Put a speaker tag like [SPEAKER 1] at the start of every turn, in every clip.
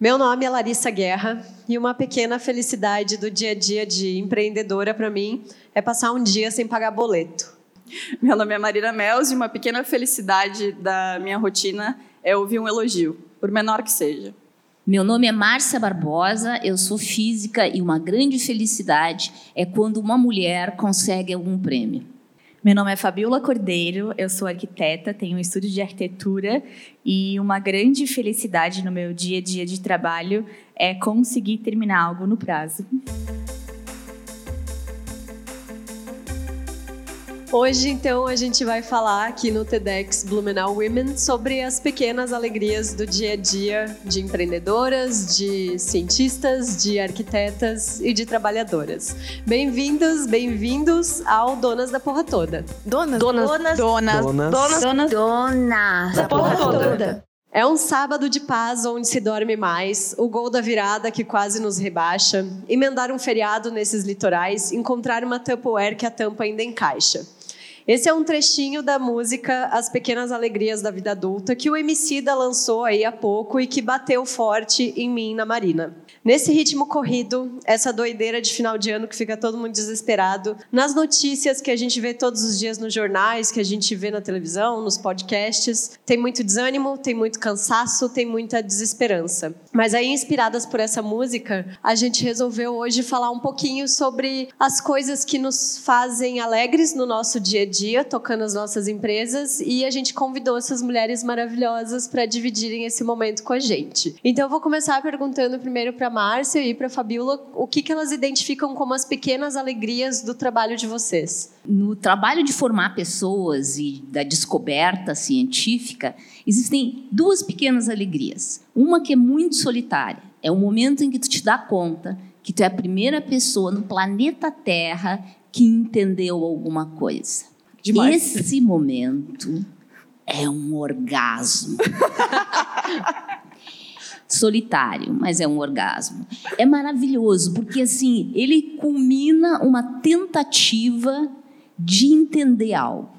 [SPEAKER 1] Meu nome é Larissa Guerra e uma pequena felicidade do dia a dia de empreendedora para mim é passar um dia sem pagar boleto.
[SPEAKER 2] Meu nome é Marina Mels e uma pequena felicidade da minha rotina é ouvir um elogio, por menor que seja.
[SPEAKER 3] Meu nome é Márcia Barbosa, eu sou física e uma grande felicidade é quando uma mulher consegue algum prêmio.
[SPEAKER 4] Meu nome é Fabiola Cordeiro, eu sou arquiteta, tenho um estúdio de arquitetura e uma grande felicidade no meu dia a dia de trabalho é conseguir terminar algo no prazo.
[SPEAKER 1] Hoje, então, a gente vai falar aqui no TEDx Blumenau Women sobre as pequenas alegrias do dia a dia de empreendedoras, de cientistas, de arquitetas e de trabalhadoras. Bem-vindos, bem-vindos ao Donas da Porra Toda.
[SPEAKER 5] Donas?
[SPEAKER 1] Donas.
[SPEAKER 5] Donas.
[SPEAKER 1] Donas.
[SPEAKER 5] Donas.
[SPEAKER 3] Donas. Donas.
[SPEAKER 1] Da Porra Toda. É um sábado de paz onde se dorme mais, o gol da virada que quase nos rebaixa, emendar um feriado nesses litorais, encontrar uma Tupperware que a tampa ainda encaixa. Esse é um trechinho da música As Pequenas Alegrias da Vida Adulta que o Emicida lançou aí há pouco e que bateu forte em mim na Marina. Nesse ritmo corrido, essa doideira de final de ano que fica todo mundo desesperado, nas notícias que a gente vê todos os dias nos jornais, que a gente vê na televisão, nos podcasts, tem muito desânimo, tem muito cansaço, tem muita desesperança. Mas aí, inspiradas por essa música, a gente resolveu hoje falar um pouquinho sobre as coisas que nos fazem alegres no nosso dia a dia, tocando as nossas empresas, e a gente convidou essas mulheres maravilhosas para dividirem esse momento com a gente. Então, eu vou começar perguntando primeiro para Márcia e para Fabiola o que, que elas identificam como as pequenas alegrias do trabalho de vocês.
[SPEAKER 3] No trabalho de formar pessoas e da descoberta científica, existem duas pequenas alegrias. Uma que é muito solitária, é o momento em que tu te dá conta que tu é a primeira pessoa no planeta Terra que entendeu alguma coisa.
[SPEAKER 2] Demais.
[SPEAKER 3] Esse momento é um orgasmo. Solitário, mas é um orgasmo. É maravilhoso, porque assim, ele culmina uma tentativa de entender algo.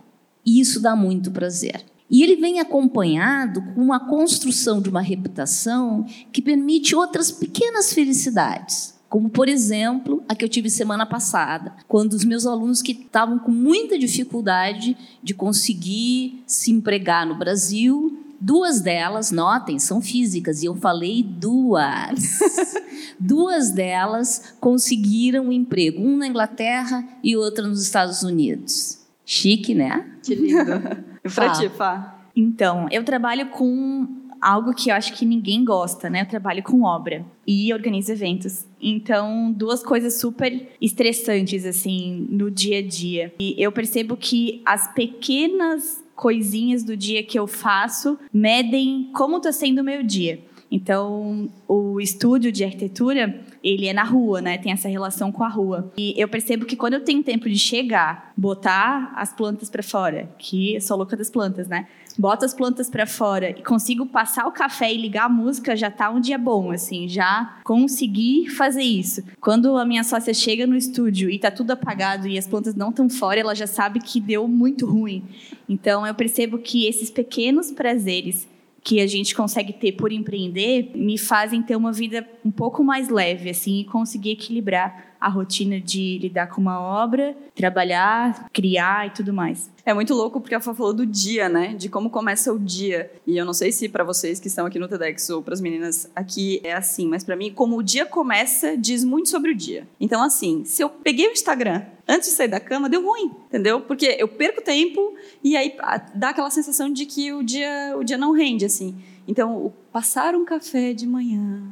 [SPEAKER 3] E isso dá muito prazer. E ele vem acompanhado com uma construção de uma reputação que permite outras pequenas felicidades. Como, por exemplo, a que eu tive semana passada, quando os meus alunos que estavam com muita dificuldade de conseguir se empregar no Brasil, duas delas, notem, são físicas, e eu falei duas. duas delas conseguiram um emprego, um na Inglaterra e outra nos Estados Unidos. Chique, né?
[SPEAKER 1] Que lindo.
[SPEAKER 2] Pra
[SPEAKER 1] Fá.
[SPEAKER 2] ti, Fá?
[SPEAKER 4] Então, eu trabalho com algo que eu acho que ninguém gosta, né? Eu trabalho com obra e organizo eventos. Então, duas coisas super estressantes, assim, no dia a dia. E eu percebo que as pequenas coisinhas do dia que eu faço medem como está sendo o meu dia. Então, o estúdio de arquitetura, ele é na rua, né? Tem essa relação com a rua. E eu percebo que quando eu tenho tempo de chegar, botar as plantas para fora, que eu sou louca das plantas, né? Boto as plantas para fora e consigo passar o café e ligar a música, já tá um dia bom, assim, já consegui fazer isso. Quando a minha sócia chega no estúdio e tá tudo apagado e as plantas não estão fora, ela já sabe que deu muito ruim. Então eu percebo que esses pequenos prazeres que a gente consegue ter por empreender me fazem ter uma vida um pouco mais leve, assim, e conseguir equilibrar a rotina de lidar com uma obra, trabalhar, criar e tudo mais.
[SPEAKER 2] É muito louco porque a Fá falou do dia, né? De como começa o dia. E eu não sei se para vocês que estão aqui no TEDx ou para as meninas aqui é assim, mas para mim, como o dia começa, diz muito sobre o dia. Então, assim, se eu peguei o Instagram antes de sair da cama, deu ruim, entendeu? Porque eu perco tempo e aí ah, dá aquela sensação de que o dia, o dia não rende, assim. Então, passar um café de manhã,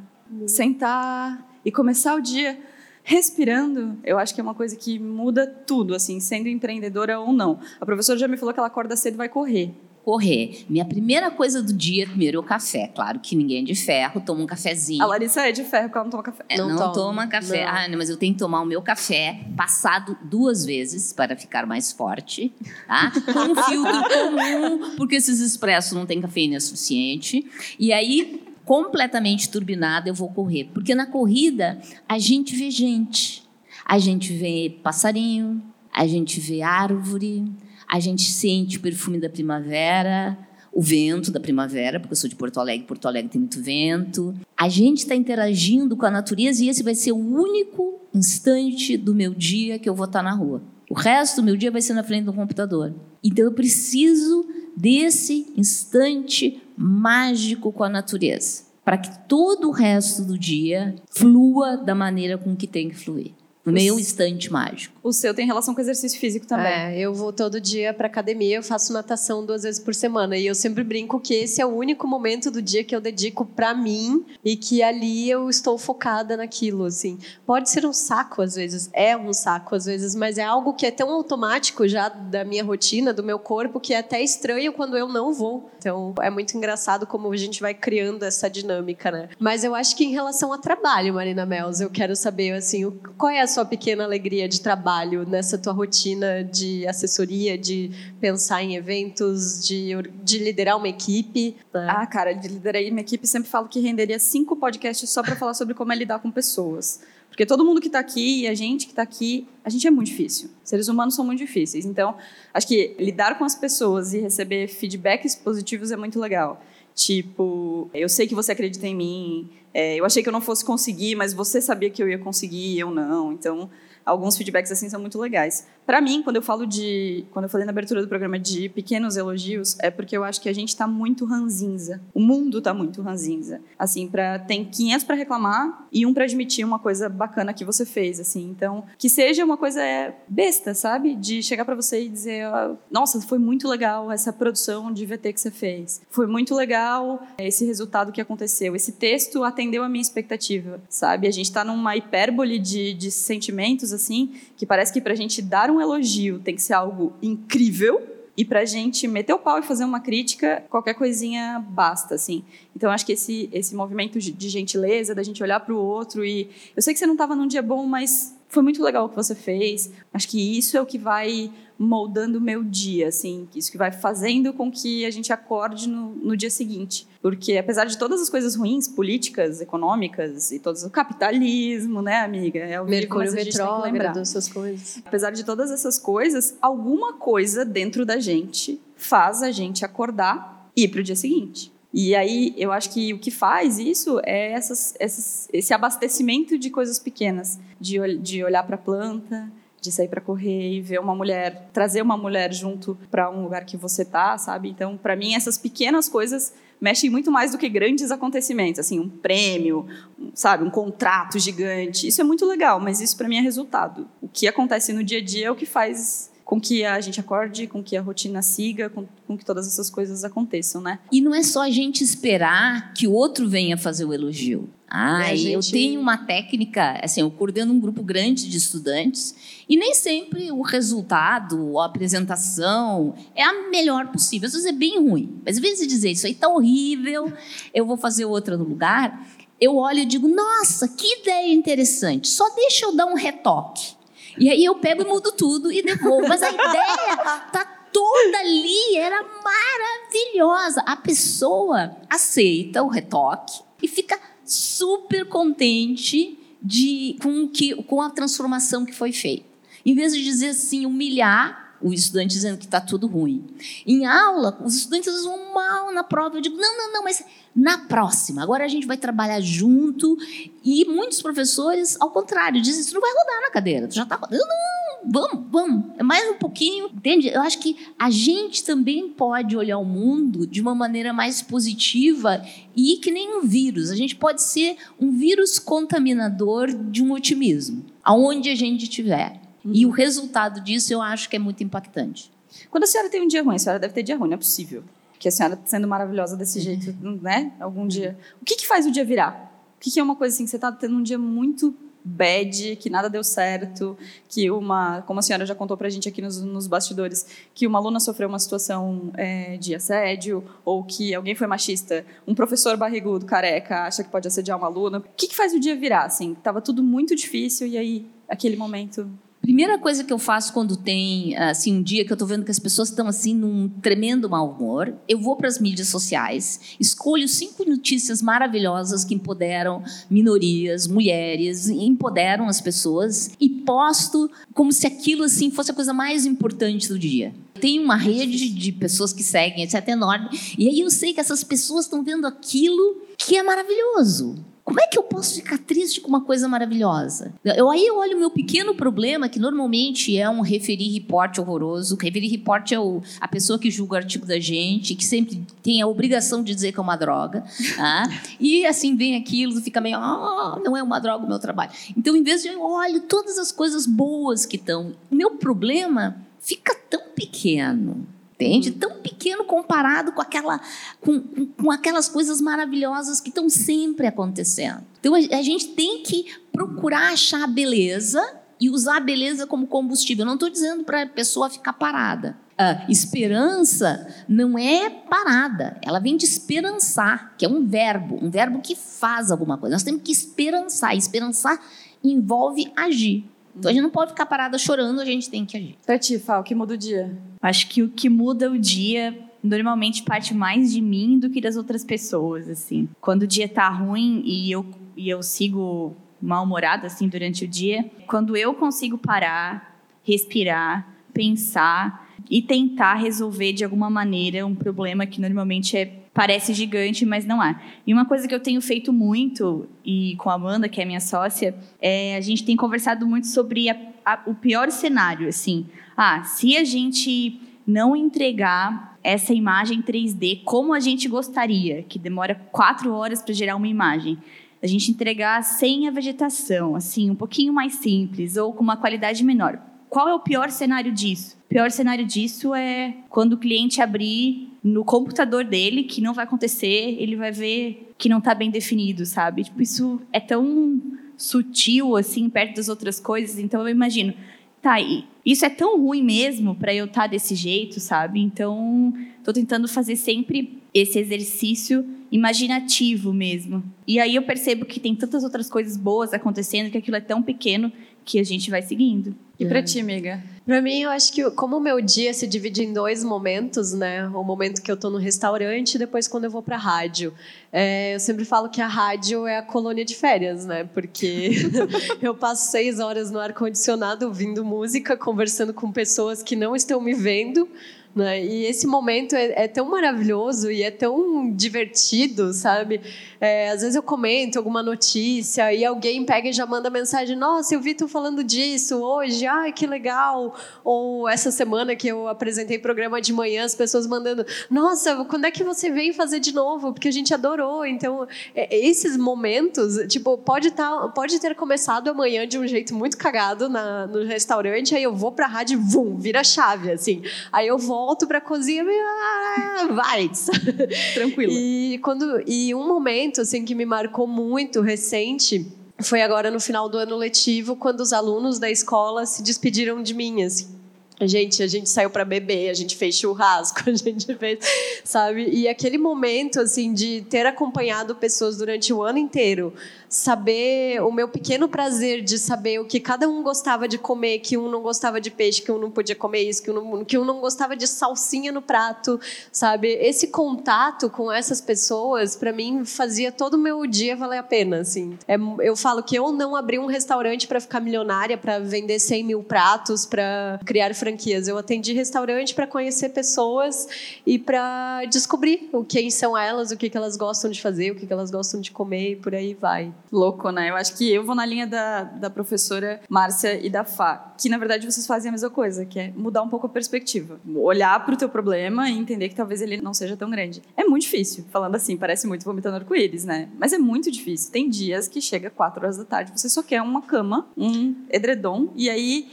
[SPEAKER 2] sentar e começar o dia respirando, eu acho que é uma coisa que muda tudo, assim, sendo empreendedora ou não. A professora já me falou que ela acorda cedo e vai correr.
[SPEAKER 3] Correr. Minha primeira coisa do dia, primeiro é o café. Claro que ninguém é de ferro, toma um cafezinho.
[SPEAKER 2] A Larissa é de ferro porque ela não toma café.
[SPEAKER 3] É,
[SPEAKER 1] Não
[SPEAKER 3] não,
[SPEAKER 1] toma.
[SPEAKER 3] toma café.
[SPEAKER 1] Não.
[SPEAKER 3] Ah, não, mas eu tenho que tomar o meu café passado duas vezes para ficar mais forte, tá? Com um filtro comum, porque esses expressos não têm cafeína suficiente. E aí, completamente turbinada, eu vou correr. Porque na corrida, a gente vê gente. A gente vê passarinho, a gente vê árvore, a gente sente o perfume da primavera, o vento da primavera, porque eu sou de Porto Alegre, Porto Alegre tem muito vento. A gente está interagindo com a natureza e esse vai ser o único instante do meu dia que eu vou estar na rua. O resto do meu dia vai ser na frente do computador. Então eu preciso desse instante mágico com a natureza, para que todo o resto do dia flua da maneira com que tem que fluir no meu instante mágico.
[SPEAKER 2] O seu tem relação com exercício físico também.
[SPEAKER 1] É, eu vou todo dia para academia, eu faço natação duas vezes por semana e eu sempre brinco que esse é o único momento do dia que eu dedico para mim e que ali eu estou focada naquilo, assim. Pode ser um saco às vezes, é um saco às vezes, mas é algo que é tão automático já da minha rotina, do meu corpo, que é até estranho quando eu não vou. Então, é muito engraçado como a gente vai criando essa dinâmica, né? Mas eu acho que em relação a trabalho, Marina Mels, eu quero saber assim, qual é a sua pequena alegria de trabalho nessa tua rotina de assessoria, de pensar em eventos, de, de liderar uma equipe?
[SPEAKER 2] Né? Ah, cara, de liderar uma equipe sempre falo que renderia cinco podcasts só para falar sobre como é lidar com pessoas. Porque todo mundo que está aqui e a gente que está aqui, a gente é muito difícil. Seres humanos são muito difíceis. Então, acho que lidar com as pessoas e receber feedbacks positivos é muito legal. Tipo, eu sei que você acredita em mim, é, eu achei que eu não fosse conseguir, mas você sabia que eu ia conseguir e eu não. Então, alguns feedbacks assim são muito legais. Para mim, quando eu falo de, quando eu falei na abertura do programa de pequenos elogios, é porque eu acho que a gente está muito ranzinza. O mundo está muito ranzinza. Assim, para tem 500 para reclamar e um para admitir uma coisa bacana que você fez, assim. Então, que seja uma coisa é, besta, sabe? De chegar para você e dizer, nossa, foi muito legal essa produção de VT que você fez. Foi muito legal esse resultado que aconteceu. Esse texto atendeu a minha expectativa, sabe? A gente está numa hipérbole de, de sentimentos assim, que parece que para a gente dar um elogio tem que ser algo incrível, e para a gente meter o pau e fazer uma crítica, qualquer coisinha basta, assim. Então, acho que esse, esse movimento de gentileza, da gente olhar para o outro e... Eu sei que você não estava num dia bom, mas foi muito legal o que você fez. Acho que isso é o que vai moldando o meu dia, assim, isso que vai fazendo com que a gente acorde no, no dia seguinte. Porque apesar de todas as coisas ruins, políticas, econômicas e todos o capitalismo, né, amiga? É o
[SPEAKER 1] Mercúrio retrógrado, essas coisas.
[SPEAKER 2] Apesar de todas essas coisas, alguma coisa dentro da gente faz a gente acordar e ir para o dia seguinte. E aí eu acho que o que faz isso é essas, essas, esse abastecimento de coisas pequenas, de, de olhar para a planta, de sair para correr e ver uma mulher, trazer uma mulher junto para um lugar que você tá, sabe? Então, para mim essas pequenas coisas mexem muito mais do que grandes acontecimentos, assim, um prêmio, sabe, um contrato gigante. Isso é muito legal, mas isso para mim é resultado. O que acontece no dia a dia é o que faz com que a gente acorde, com que a rotina siga, com, com, que todas essas coisas aconteçam, né?
[SPEAKER 3] E não é só a gente esperar que o outro venha fazer o elogio. Ah, gente... eu tenho uma técnica, assim, eu coordeno um grupo grande de estudantes e nem sempre o resultado, a apresentação é a melhor possível. Às vezes é bem ruim, mas às vezes dizer isso aí tá horrível, eu vou fazer outra no lugar, eu olho e digo, nossa, que ideia interessante, só deixa eu dar um retoque. E aí eu pego e mudo tudo e devolvo. Mas a ideia tá toda ali, era maravilhosa. A pessoa aceita o retoque e fica super contente de, com, que, com a transformação que foi feita. Em vez de dizer assim, humilhar o estudante dizendo que está tudo ruim. Em aula, os estudantes vão mal na prova. Eu digo, não, não, não, mas na próxima. Agora a gente vai trabalhar junto. E muitos professores, ao contrário, dizem: Isso não vai rodar na cadeira, tu já está rodando. Não, vamos, vamos. É mais um pouquinho. Entende? Eu acho que a gente também pode olhar o mundo de uma maneira mais positiva e que nem um vírus. A gente pode ser um vírus contaminador de um otimismo, aonde a gente estiver. Uhum. E o resultado disso eu acho que é muito impactante.
[SPEAKER 2] Quando a senhora tem um dia ruim, a senhora deve ter dia ruim, não é possível que a senhora sendo maravilhosa desse jeito, né? Algum dia. O que, que faz o dia virar? O que, que é uma coisa assim que você está tendo um dia muito bad, que nada deu certo, que uma, como a senhora já contou para a gente aqui nos, nos, bastidores, que uma aluna sofreu uma situação é, de assédio, ou que alguém foi machista, um professor barrigudo, careca, acha que pode assediar uma aluna. O que, que faz o dia virar, assim? Tava tudo muito difícil e aí, aquele momento
[SPEAKER 3] Primeira coisa que eu faço quando tem assim um dia que eu estou vendo que as pessoas estão assim num tremendo mau humor, eu vou para as mídias sociais, escolho cinco notícias maravilhosas que empoderam minorias, mulheres, empoderam as pessoas e posto como se aquilo assim fosse a coisa mais importante do dia. Tem uma rede de pessoas que seguem, etc, enorme, e aí eu sei que essas pessoas estão vendo aquilo que é maravilhoso. Como é que eu posso ficar triste com uma coisa maravilhosa? Eu aí eu olho o meu pequeno problema, que normalmente é um referir report horroroso. Referir report é o, a pessoa que julga o artigo da gente, que sempre tem a obrigação de dizer que é uma droga. Tá? e assim vem aquilo, fica meio, oh, não é uma droga o meu trabalho. Então, em vez de eu olho todas as coisas boas que estão, o meu problema fica tão pequeno entende? Tão pequeno comparado com, aquela, com, com aquelas coisas maravilhosas que estão sempre acontecendo. Então a, a gente tem que procurar achar a beleza e usar a beleza como combustível. Eu não estou dizendo para a pessoa ficar parada. A esperança não é parada, ela vem de esperançar, que é um verbo, um verbo que faz alguma coisa. Nós temos que esperançar. Esperançar envolve agir. Então a gente não pode ficar parada chorando, a gente tem que agir.
[SPEAKER 2] Pra ti, Fá, o que muda o dia?
[SPEAKER 4] Acho que o que muda o dia normalmente parte mais de mim do que das outras pessoas, assim. Quando o dia tá ruim e eu, e eu sigo mal-humorada, assim, durante o dia, quando eu consigo parar, respirar, pensar e tentar resolver de alguma maneira um problema que normalmente é parece gigante, mas não é. E uma coisa que eu tenho feito muito, e com a Amanda, que é minha sócia, é a gente tem conversado muito sobre a, a, o pior cenário, assim. Ah, se a gente não entregar essa imagem 3D como a gente gostaria, que demora quatro horas para gerar uma imagem, a gente entregar sem a vegetação, assim, um pouquinho mais simples ou com uma qualidade menor. Qual é o pior cenário disso? O pior cenário disso é quando o cliente abrir no computador dele, que não vai acontecer, ele vai ver que não está bem definido, sabe? Tipo, isso é tão sutil, assim, perto das outras coisas. Então, eu imagino, tá, isso é tão ruim mesmo para eu estar tá desse jeito, sabe? Então, estou tentando fazer sempre esse exercício imaginativo mesmo. E aí eu percebo que tem tantas outras coisas boas acontecendo que aquilo é tão pequeno que a gente vai seguindo.
[SPEAKER 2] E para ti, amiga?
[SPEAKER 1] Para mim, eu acho que como o meu dia se divide em dois momentos, né? O momento que eu tô no restaurante e depois quando eu vou para rádio. É, eu sempre falo que a rádio é a colônia de férias, né? Porque eu passo seis horas no ar condicionado ouvindo música, conversando com pessoas que não estão me vendo né? E esse momento é, é, tão maravilhoso e é tão divertido, sabe? É, às vezes eu comento alguma notícia e alguém pega e já manda mensagem: Nossa, eu vi tu falando disso hoje, ai que legal. Ou essa semana que eu apresentei programa de manhã, as pessoas mandando: Nossa, quando é que você vem fazer de novo? Porque a gente adorou. Então, é, esses momentos, tipo, pode, tá, pode ter começado amanhã de um jeito muito cagado na, no restaurante, aí eu vou pra rádio, vum, vira chave, assim. Aí eu vou volto para a cozinha e ah, vai.
[SPEAKER 2] Tranquilo.
[SPEAKER 1] E quando e um momento assim que me marcou muito recente foi agora no final do ano letivo, quando os alunos da escola se despediram de mim, assim. Gente, a gente saiu para beber, a gente fez churrasco, a gente fez, sabe? E aquele momento, assim, de ter acompanhado pessoas durante o ano inteiro, saber o meu pequeno prazer de saber o que cada um gostava de comer, que um não gostava de peixe, que um não podia comer isso, que um não, que um não gostava de salsinha no prato, sabe? Esse contato com essas pessoas, para mim, fazia todo o meu dia valer a pena, assim. É, eu falo que eu não abri um restaurante para ficar milionária, para vender 100 mil pratos, para criar franquias. Eu atendi restaurante para conhecer pessoas e para descobrir quem são elas, o que, que elas gostam de fazer, o que, que elas gostam de comer e por aí vai.
[SPEAKER 2] Louco, né? Eu acho que eu vou na linha da, da professora Márcia e da Fá, que na verdade vocês fazem a mesma coisa, que é mudar um pouco a perspectiva. Olhar para o teu problema e entender que talvez ele não seja tão grande. É muito difícil. Falando assim, parece muito vomitando arco-íris, né? Mas é muito difícil. Tem dias que chega 4 horas da tarde, você só quer uma cama, um edredom, e aí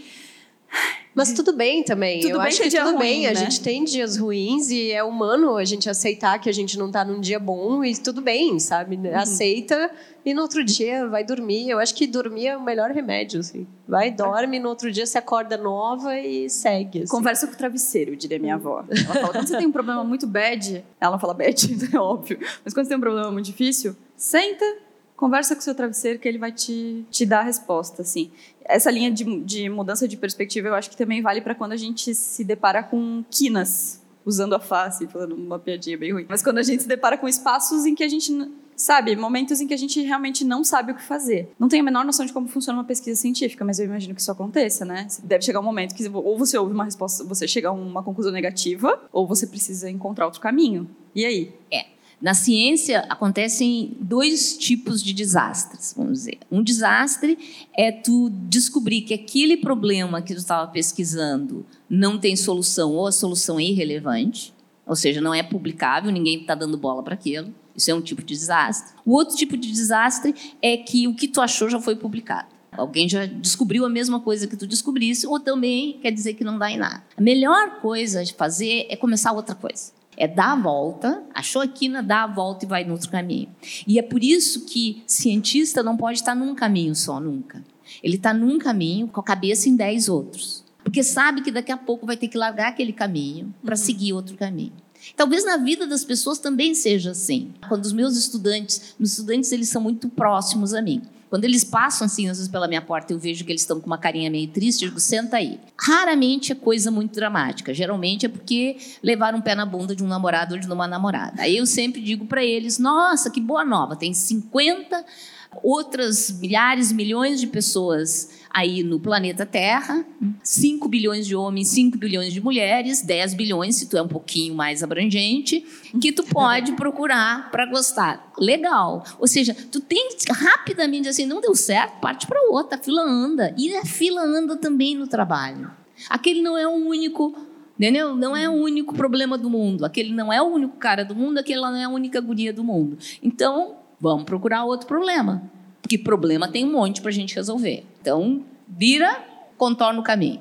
[SPEAKER 1] mas tudo bem também.
[SPEAKER 2] Tudo
[SPEAKER 1] eu
[SPEAKER 2] bem
[SPEAKER 1] acho que,
[SPEAKER 2] dia
[SPEAKER 1] tudo
[SPEAKER 2] ruim,
[SPEAKER 1] bem.
[SPEAKER 2] né?
[SPEAKER 1] A gente tem dias ruins e é humano a gente aceitar que a gente não está num dia bom e tudo bem, sabe?
[SPEAKER 2] Uhum.
[SPEAKER 1] Aceita e no outro dia vai dormir. Eu acho que dormir é o melhor remédio, assim. Vai, dorme, no outro dia você acorda nova e segue. Assim.
[SPEAKER 2] Conversa com o travesseiro, diria minha avó. Ela fala, quando você tem um problema muito bad, ela fala bad, é óbvio, mas quando você tem um problema muito difícil, senta, conversa com o seu travesseiro que ele vai te, te dar a resposta, assim. Essa linha de, de mudança de perspectiva eu acho que também vale para quando a gente se depara com quinas, usando a face, falando uma piadinha bem ruim. Mas quando a gente se depara com espaços em que a gente sabe, momentos em que a gente realmente não sabe o que fazer. Não tenho a menor noção de como funciona uma pesquisa científica, mas eu imagino que isso aconteça, né? Deve chegar um momento que ou você ouve uma resposta, você chega a uma conclusão negativa, ou você precisa encontrar outro caminho. E aí?
[SPEAKER 3] É. Na ciência acontecem dois tipos de desastres, vamos dizer. Um desastre é tu descobrir que aquele problema que tu estava pesquisando não tem solução ou a solução é irrelevante, ou seja, não é publicável, ninguém está dando bola para aquilo. Isso é um tipo de desastre. O outro tipo de desastre é que o que tu achou já foi publicado. Alguém já descobriu a mesma coisa que tu descobrisse, ou também quer dizer que não dá em nada. A melhor coisa de fazer é começar outra coisa. É dar a volta, achou a quina, dá a volta e vai no outro caminho. E é por isso que cientista não pode estar num caminho só, nunca. Ele está num caminho com a cabeça em dez outros. Porque sabe que daqui a pouco vai ter que largar aquele caminho para uhum. seguir outro caminho. Talvez na vida das pessoas também seja assim. Quando os meus estudantes, os estudantes eles são muito próximos a mim. Quando eles passam assim, às vezes pela minha porta, eu vejo que eles estão com uma carinha meio triste, eu digo, senta aí. Raramente é coisa muito dramática. Geralmente é porque levaram um pé na bunda de um namorado ou de uma namorada. Aí eu sempre digo para eles: nossa, que boa nova, tem 50 outras milhares, milhões de pessoas aí no planeta Terra, 5 bilhões de homens, 5 bilhões de mulheres, 10 bilhões, se tu é um pouquinho mais abrangente, que tu pode procurar para gostar. Legal. Ou seja, tu tem rapidamente assim, não deu certo, parte para outra, a fila anda. E a fila anda também no trabalho. Aquele não é o único Entendeu? Não é o único problema do mundo. Aquele não é o único cara do mundo, aquele não é a única guria do mundo. Então, vamos procurar outro problema. Porque problema tem um monte para a gente resolver. Então, vira, contorna o caminho.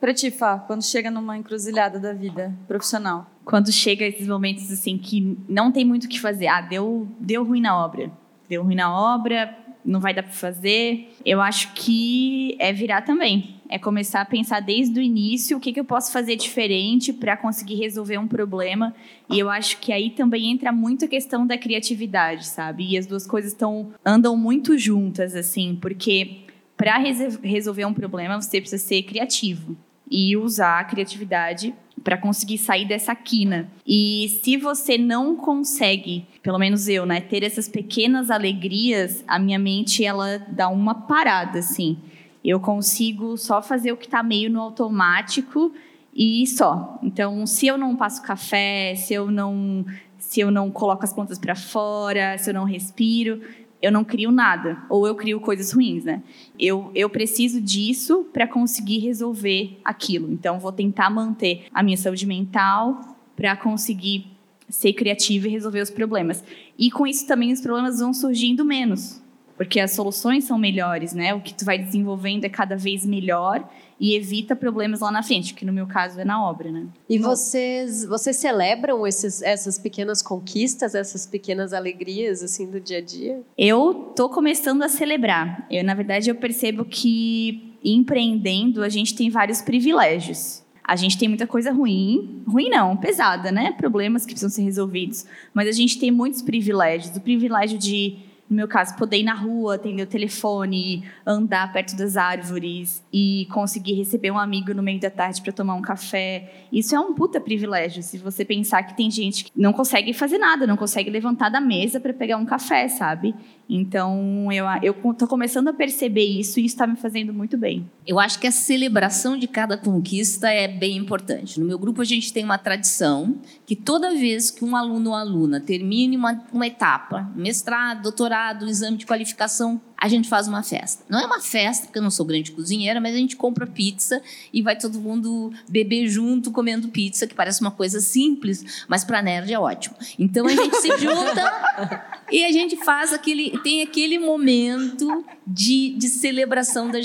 [SPEAKER 2] Pra ti, Fá, quando chega numa encruzilhada da vida profissional?
[SPEAKER 4] Quando chega esses momentos assim que não tem muito o que fazer. Ah, deu, deu ruim na obra. Deu ruim na obra, não vai dar para fazer. Eu acho que é virar também. É começar a pensar desde o início o que, que eu posso fazer diferente para conseguir resolver um problema. E eu acho que aí também entra muito a questão da criatividade, sabe? E as duas coisas estão andam muito juntas, assim, porque para resolver um problema você precisa ser criativo e usar a criatividade para conseguir sair dessa quina. E se você não consegue, pelo menos eu, né, ter essas pequenas alegrias, a minha mente ela dá uma parada assim. Eu consigo só fazer o que está meio no automático e só. Então, se eu não passo café, se eu não se eu não coloco as plantas para fora, se eu não respiro, eu não crio nada, ou eu crio coisas ruins, né? Eu, eu preciso disso para conseguir resolver aquilo. Então, vou tentar manter a minha saúde mental para conseguir ser criativa e resolver os problemas. E com isso também os problemas vão surgindo menos, porque as soluções são melhores, né? O que tu vai desenvolvendo é cada vez melhor e evita problemas lá na frente, que no meu caso é na obra, né?
[SPEAKER 1] E vocês, vocês celebram esses, essas pequenas conquistas, essas pequenas alegrias assim do dia a dia?
[SPEAKER 4] Eu tô começando a celebrar. Eu, na verdade, eu percebo que empreendendo a gente tem vários privilégios. A gente tem muita coisa ruim, ruim não, pesada, né? Problemas que precisam ser resolvidos. Mas a gente tem muitos privilégios. O privilégio de no meu caso, poder ir na rua, atender o telefone, andar perto das árvores e conseguir receber um amigo no meio da tarde para tomar um café. Isso é um puta privilégio. Se você pensar que tem gente que não consegue fazer nada, não consegue levantar da mesa para pegar um café, sabe? Então, eu, eu tô começando a perceber isso e isso está me fazendo muito bem.
[SPEAKER 3] Eu acho que a celebração de cada conquista é bem importante. No meu grupo, a gente tem uma tradição que toda vez que um aluno ou aluna termine uma, uma etapa, mestrado, doutorado, exame de qualificação, a gente faz uma festa. Não é uma festa, porque eu não sou grande cozinheira, mas a gente compra pizza e vai todo mundo beber junto comendo pizza, que parece uma coisa simples, mas para nerd é ótimo. Então a gente se junta e a gente faz aquele, tem aquele momento de, de celebração da,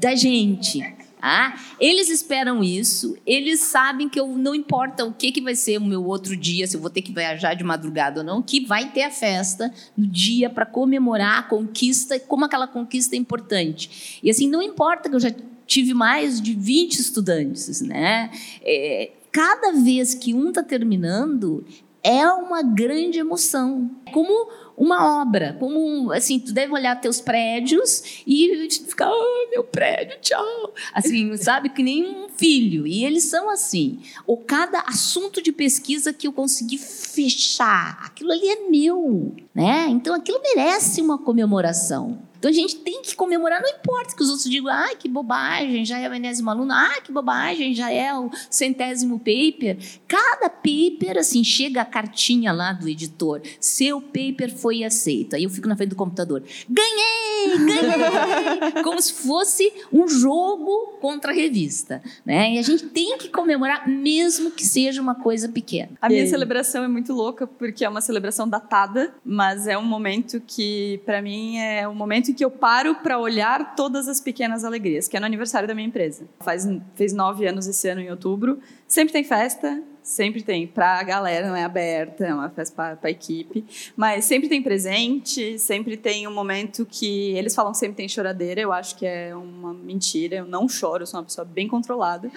[SPEAKER 3] da gente. Ah, eles esperam isso, eles sabem que eu não importa o que, que vai ser o meu outro dia, se eu vou ter que viajar de madrugada ou não, que vai ter a festa no dia para comemorar a conquista como aquela conquista é importante. E assim, não importa que eu já tive mais de 20 estudantes, né? É, cada vez que um está terminando, é uma grande emoção. Como uma obra, como assim, tu deve olhar teus prédios e ficar, ah, meu prédio, tchau. Assim, sabe, que nem um filho. E eles são assim. Ou cada assunto de pesquisa que eu consegui fechar, aquilo ali é meu, né? Então aquilo merece uma comemoração. Então a gente tem que comemorar, não importa que os outros digam, ah, que bobagem, já é o enésimo aluno, ah, que bobagem, já é o centésimo paper. Cada paper, assim, chega a cartinha lá do editor, seu paper foi aceito. Aí eu fico na frente do computador, ganhei, ganhei! Como se fosse um jogo contra a revista. Né? E a gente tem que comemorar, mesmo que seja uma coisa pequena.
[SPEAKER 2] A minha celebração é muito louca, porque é uma celebração datada, mas é um momento que, para mim, é um momento em que eu paro para olhar todas as pequenas alegrias, que é no aniversário da minha empresa. Faz, fez nove anos esse ano, em outubro. Sempre tem festa, sempre tem. Para a galera não é aberta, é uma festa para a equipe. Mas sempre tem presente, sempre tem um momento que eles falam que sempre tem choradeira. Eu acho que é uma mentira. Eu não choro, sou uma pessoa bem controlada.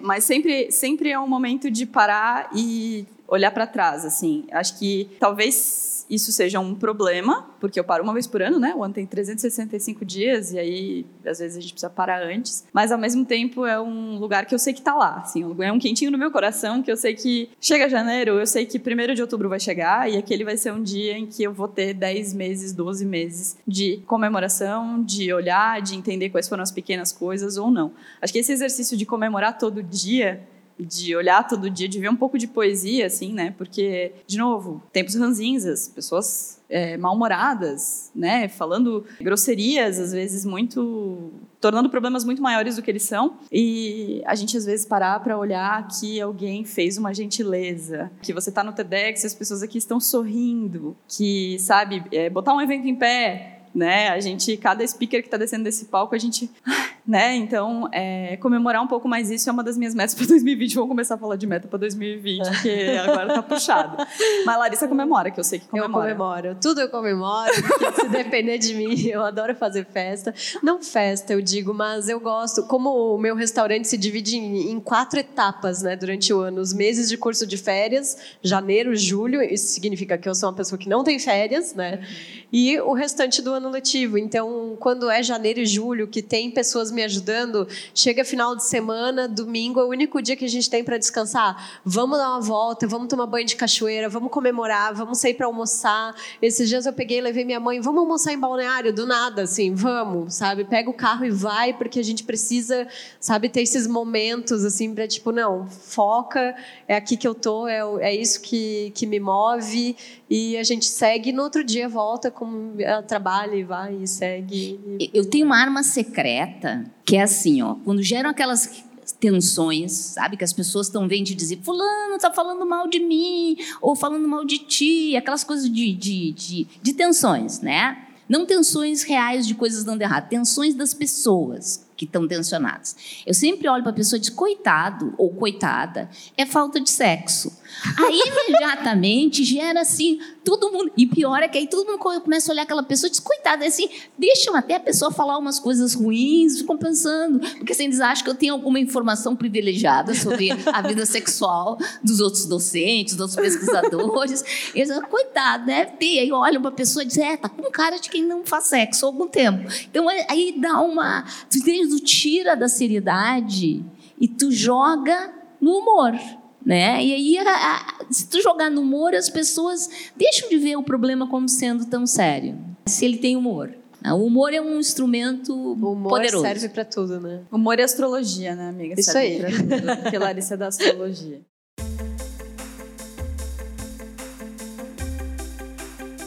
[SPEAKER 2] Mas sempre, sempre é um momento de parar e olhar para trás, assim. Acho que talvez isso seja um problema, porque eu paro uma vez por ano, né? O ano tem 365 dias e aí às vezes a gente precisa parar antes. Mas ao mesmo tempo é um lugar que eu sei que tá lá, assim, é um quentinho no meu coração que eu sei que chega janeiro, eu sei que primeiro de outubro vai chegar e aquele vai ser um dia em que eu vou ter 10 meses, 12 meses de comemoração, de olhar, de entender quais foram as pequenas coisas ou não. Acho que esse exercício de comemorar todo dia de olhar todo dia, de ver um pouco de poesia, assim, né? Porque, de novo, tempos ranzinzas, pessoas é, mal-humoradas, né? Falando grosserias, às vezes muito... tornando problemas muito maiores do que eles são. E a gente, às vezes, parar para olhar que alguém fez uma gentileza, que você tá no TEDx e as pessoas aqui estão sorrindo, que, sabe, é, botar um evento em pé, né? A gente, cada speaker que está descendo desse palco, a gente, né? Então, é, comemorar um pouco mais isso é uma das minhas metas para 2020. Vamos começar a falar de meta para 2020, que agora tá puxado. Mas Larissa comemora, que eu sei que comemora.
[SPEAKER 1] Eu comemoro, tudo eu comemoro, porque se depender de mim, eu adoro fazer festa. Não festa, eu digo, mas eu gosto. Como o meu restaurante se divide em, em quatro etapas, né, durante o ano, os meses de curso de férias, janeiro, julho, isso significa que eu sou uma pessoa que não tem férias, né? E o restante do ano ano letivo. Então, quando é janeiro e julho, que tem pessoas me ajudando, chega final de semana, domingo é o único dia que a gente tem para descansar. Vamos dar uma volta, vamos tomar banho de cachoeira, vamos comemorar, vamos sair para almoçar. Esses dias eu peguei levei minha mãe, vamos almoçar em balneário, do nada, assim, vamos, sabe? Pega o carro e vai, porque a gente precisa, sabe, ter esses momentos, assim, para tipo, não, foca, é aqui que eu tô, é, é isso que, que me move, e a gente segue, no outro dia volta, como ela trabalha e vai e segue.
[SPEAKER 3] Eu tenho uma arma secreta que é assim, ó, quando geram aquelas tensões, sabe? Que as pessoas estão vendo e dizer, fulano está falando mal de mim, ou falando mal de ti, aquelas coisas de, de, de, de tensões, né? Não tensões reais de coisas dando errado, tensões das pessoas que estão tensionadas. Eu sempre olho para a pessoa e digo, coitado ou coitada, é falta de sexo. Aí imediatamente gera assim, todo mundo. E pior é que aí todo mundo começa a olhar aquela pessoa e diz, coitada, é assim, deixam até a pessoa falar umas coisas ruins, ficam pensando. Porque assim, eles acham que eu tenho alguma informação privilegiada sobre a vida sexual dos outros docentes, dos outros pesquisadores. Eles dizem, coitado, deve ter. Aí olham para a pessoa e dizem, é, tá com cara de quem não faz sexo há algum tempo. Então aí dá uma. Tu, tu tira da seriedade e tu joga no humor. Né? E aí, a, a, se tu jogar no humor, as pessoas deixam de ver o problema como sendo tão sério. Se ele tem humor. Né? O humor é um instrumento o humor poderoso.
[SPEAKER 1] serve para tudo, né?
[SPEAKER 2] Humor e astrologia, né, amiga?
[SPEAKER 1] Isso
[SPEAKER 2] serve
[SPEAKER 1] aí.
[SPEAKER 2] Tudo, porque Larissa é da astrologia.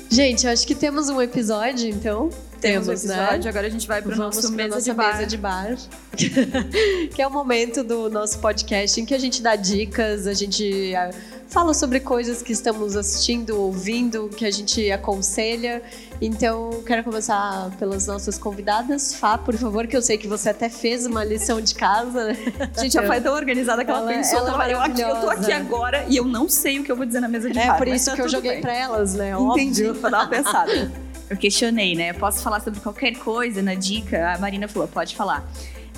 [SPEAKER 1] Gente, acho que temos um episódio, então.
[SPEAKER 2] Temos, episódio, né? agora a gente vai para o nosso mesa de bar.
[SPEAKER 1] mesa de bar. que é o momento do nosso podcast em que a gente dá dicas, a gente ah, fala sobre coisas que estamos assistindo, ouvindo, que a gente aconselha. Então, quero começar pelas nossas convidadas. Fá, por favor, que eu sei que você até fez uma lição de casa.
[SPEAKER 2] Gente, a Fá é tão organizada que ela, ela pensou. Ela é eu, aqui, eu tô aqui agora e eu não sei o que eu vou dizer na mesa de bar.
[SPEAKER 1] É por isso tá que eu joguei para elas, né?
[SPEAKER 2] Entendi, Óbvio. pra dar uma pensada.
[SPEAKER 4] Eu questionei, né? Posso falar sobre qualquer coisa na dica? A Marina falou, pode falar.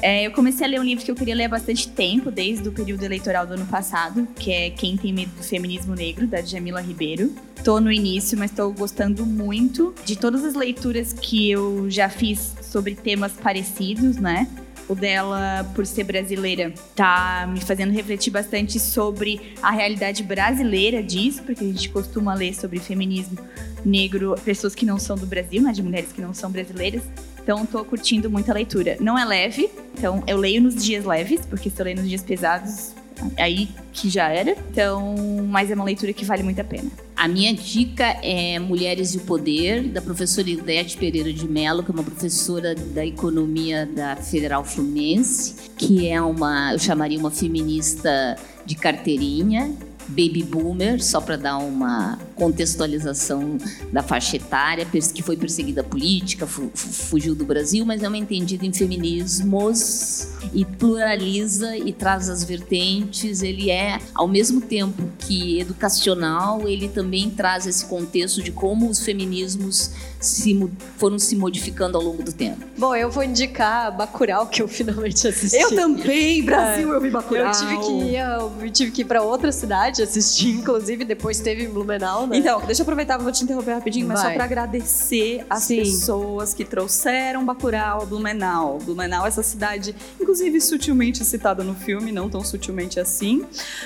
[SPEAKER 4] É, eu comecei a ler um livro que eu queria ler há bastante tempo, desde o período eleitoral do ano passado, que é Quem Tem Medo do Feminismo Negro, da Jamila Ribeiro. Tô no início, mas tô gostando muito de todas as leituras que eu já fiz sobre temas parecidos, né? O dela, por ser brasileira, tá me fazendo refletir bastante sobre a realidade brasileira disso, porque a gente costuma ler sobre feminismo negro, pessoas que não são do Brasil, né? De mulheres que não são brasileiras. Então, tô curtindo muita leitura. Não é leve, então eu leio nos dias leves, porque se eu leio nos dias pesados, aí que já era. Então, mas é uma leitura que vale muito a pena.
[SPEAKER 3] A minha dica é Mulheres e o Poder, da professora Idete Pereira de Mello, que é uma professora da economia da Federal Fluminense, que é uma, eu chamaria uma feminista de carteirinha, baby boomer, só para dar uma contextualização da faixa etária, que foi perseguida política, fugiu do Brasil, mas é uma entendida em feminismos e pluraliza e traz as vertentes. Ele é, ao mesmo tempo que educacional, ele também traz esse contexto de como os feminismos se, foram se modificando ao longo do tempo.
[SPEAKER 1] Bom, eu vou indicar Bacurau, que eu finalmente assisti.
[SPEAKER 2] Eu também, Brasil, é, eu vi Bacurau.
[SPEAKER 1] Eu tive que ir, eu tive que ir para outra cidade assistir, inclusive depois teve em Blumenau, né?
[SPEAKER 2] Então, deixa eu aproveitar, vou te interromper rapidinho, mas Vai. só para agradecer as Sim. pessoas que trouxeram Bacurau a Blumenau. Blumenau, essa cidade, inclusive sutilmente citada no filme, não tão sutilmente assim,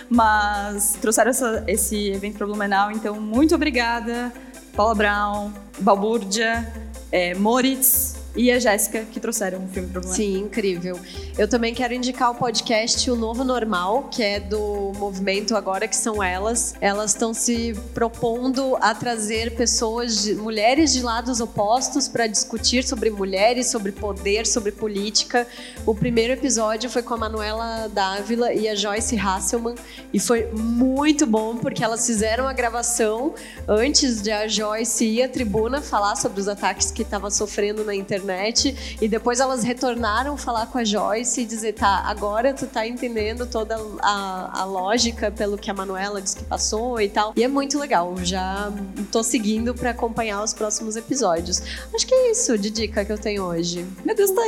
[SPEAKER 2] mas trouxeram essa, esse evento para Blumenau, então muito obrigada Paula Brown, Balbúrdia, é, Moritz, e a Jéssica, que trouxeram um filme para o
[SPEAKER 1] Sim, incrível. Eu também quero indicar o podcast O Novo Normal, que é do movimento agora que são elas. Elas estão se propondo a trazer pessoas, de, mulheres de lados opostos para discutir sobre mulheres, sobre poder, sobre política. O primeiro episódio foi com a Manuela Dávila e a Joyce Hasselman e foi muito bom porque elas fizeram a gravação antes de a Joyce ir à tribuna falar sobre os ataques que estava sofrendo na internet internet. E depois elas retornaram falar com a Joyce e dizer: tá, agora tu tá entendendo toda a, a lógica pelo que a Manuela disse que passou e tal. E é muito legal. Já tô seguindo para acompanhar os próximos episódios. Acho que é isso de dica que eu tenho hoje.
[SPEAKER 2] Meu Deus, tá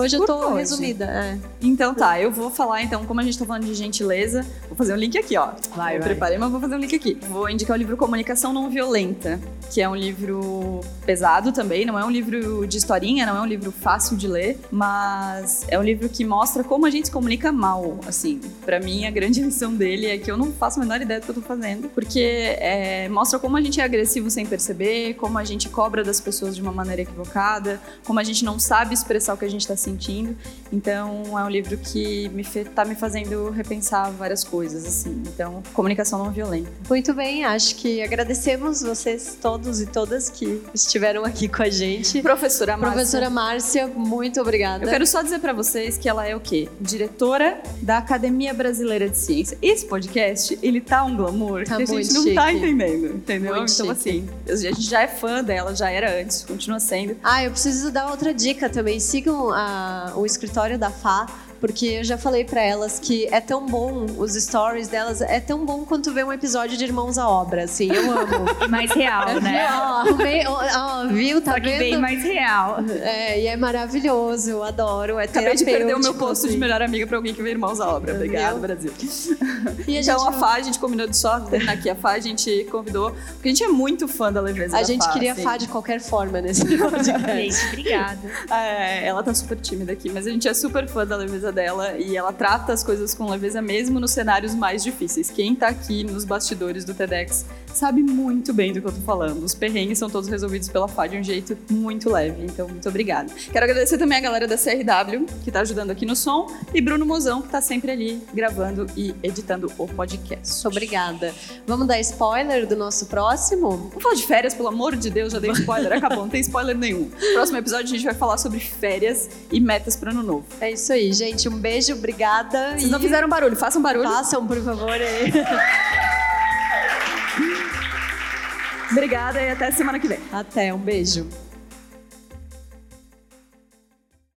[SPEAKER 1] Hoje eu tô hoje. resumida. É.
[SPEAKER 2] Então tá, eu vou falar então, como a gente tá falando de gentileza, vou fazer um link aqui, ó. Vai, eu vai. preparei, mas vou fazer um link aqui. Vou indicar o livro Comunicação Não Violenta, que é um livro pesado também, não é um livro de historinha não é um livro fácil de ler, mas é um livro que mostra como a gente se comunica mal, assim. Para mim, a grande lição dele é que eu não faço a menor ideia do que eu tô fazendo, porque é, mostra como a gente é agressivo sem perceber, como a gente cobra das pessoas de uma maneira equivocada, como a gente não sabe expressar o que a gente tá sentindo. Então, é um livro que me tá me fazendo repensar várias coisas, assim. Então, comunicação não violenta.
[SPEAKER 1] Muito bem, acho que agradecemos vocês todos e todas que estiveram aqui com a gente.
[SPEAKER 2] Professora Márcia.
[SPEAKER 1] Professora Márcia, muito obrigada.
[SPEAKER 2] Eu quero só dizer para vocês que ela é o quê? Diretora da Academia Brasileira de Ciência. Esse podcast, ele tá um glamour tá que a gente não tá entendendo, entendeu? Muito então, chique. assim, a gente já é fã dela, já era antes, continua sendo.
[SPEAKER 1] Ah, eu preciso dar outra dica também. Sigam a, o escritório da FA porque eu já falei para elas que é tão bom, os stories delas, é tão bom quanto ver um episódio de Irmãos à Obra, assim, eu amo.
[SPEAKER 4] mais real, é, né?
[SPEAKER 1] Ó, viu, tá Só
[SPEAKER 4] vendo? bem mais real.
[SPEAKER 1] É, e é maravilhoso, eu adoro, é
[SPEAKER 2] Acabei de perder o meu posto assim. de melhor amiga pra alguém que vê Irmãos à Obra. Obrigada, Brasil. E a então, a Fá, a gente combinou de só terminar aqui. A Fá, a gente convidou, porque a gente é muito fã da leveza
[SPEAKER 1] A gente Fá, queria assim. Fá de qualquer forma nesse
[SPEAKER 4] podcast. gente, obrigada.
[SPEAKER 2] É, ela tá super tímida aqui, mas a gente é super fã da leveza dela e ela trata as coisas com leveza mesmo nos cenários mais difíceis. Quem tá aqui nos bastidores do TEDx sabe muito bem do que eu tô falando. Os perrengues são todos resolvidos pela FA de um jeito muito leve, então muito obrigada. Quero agradecer também a galera da CRW, que tá ajudando aqui no som, e Bruno Mozão, que tá sempre ali gravando e editando o podcast.
[SPEAKER 1] Obrigada. Vamos dar spoiler do nosso próximo?
[SPEAKER 2] Vamos falar de férias, pelo amor de Deus, já dei spoiler, acabou, não tem spoiler nenhum. Próximo episódio a gente vai falar sobre férias e metas para ano novo.
[SPEAKER 1] É isso aí, gente. Um beijo, obrigada.
[SPEAKER 2] Vocês e... não fizeram barulho, façam barulho.
[SPEAKER 1] Façam, por favor. Aí.
[SPEAKER 2] Obrigada e até semana que vem.
[SPEAKER 1] Até, um beijo.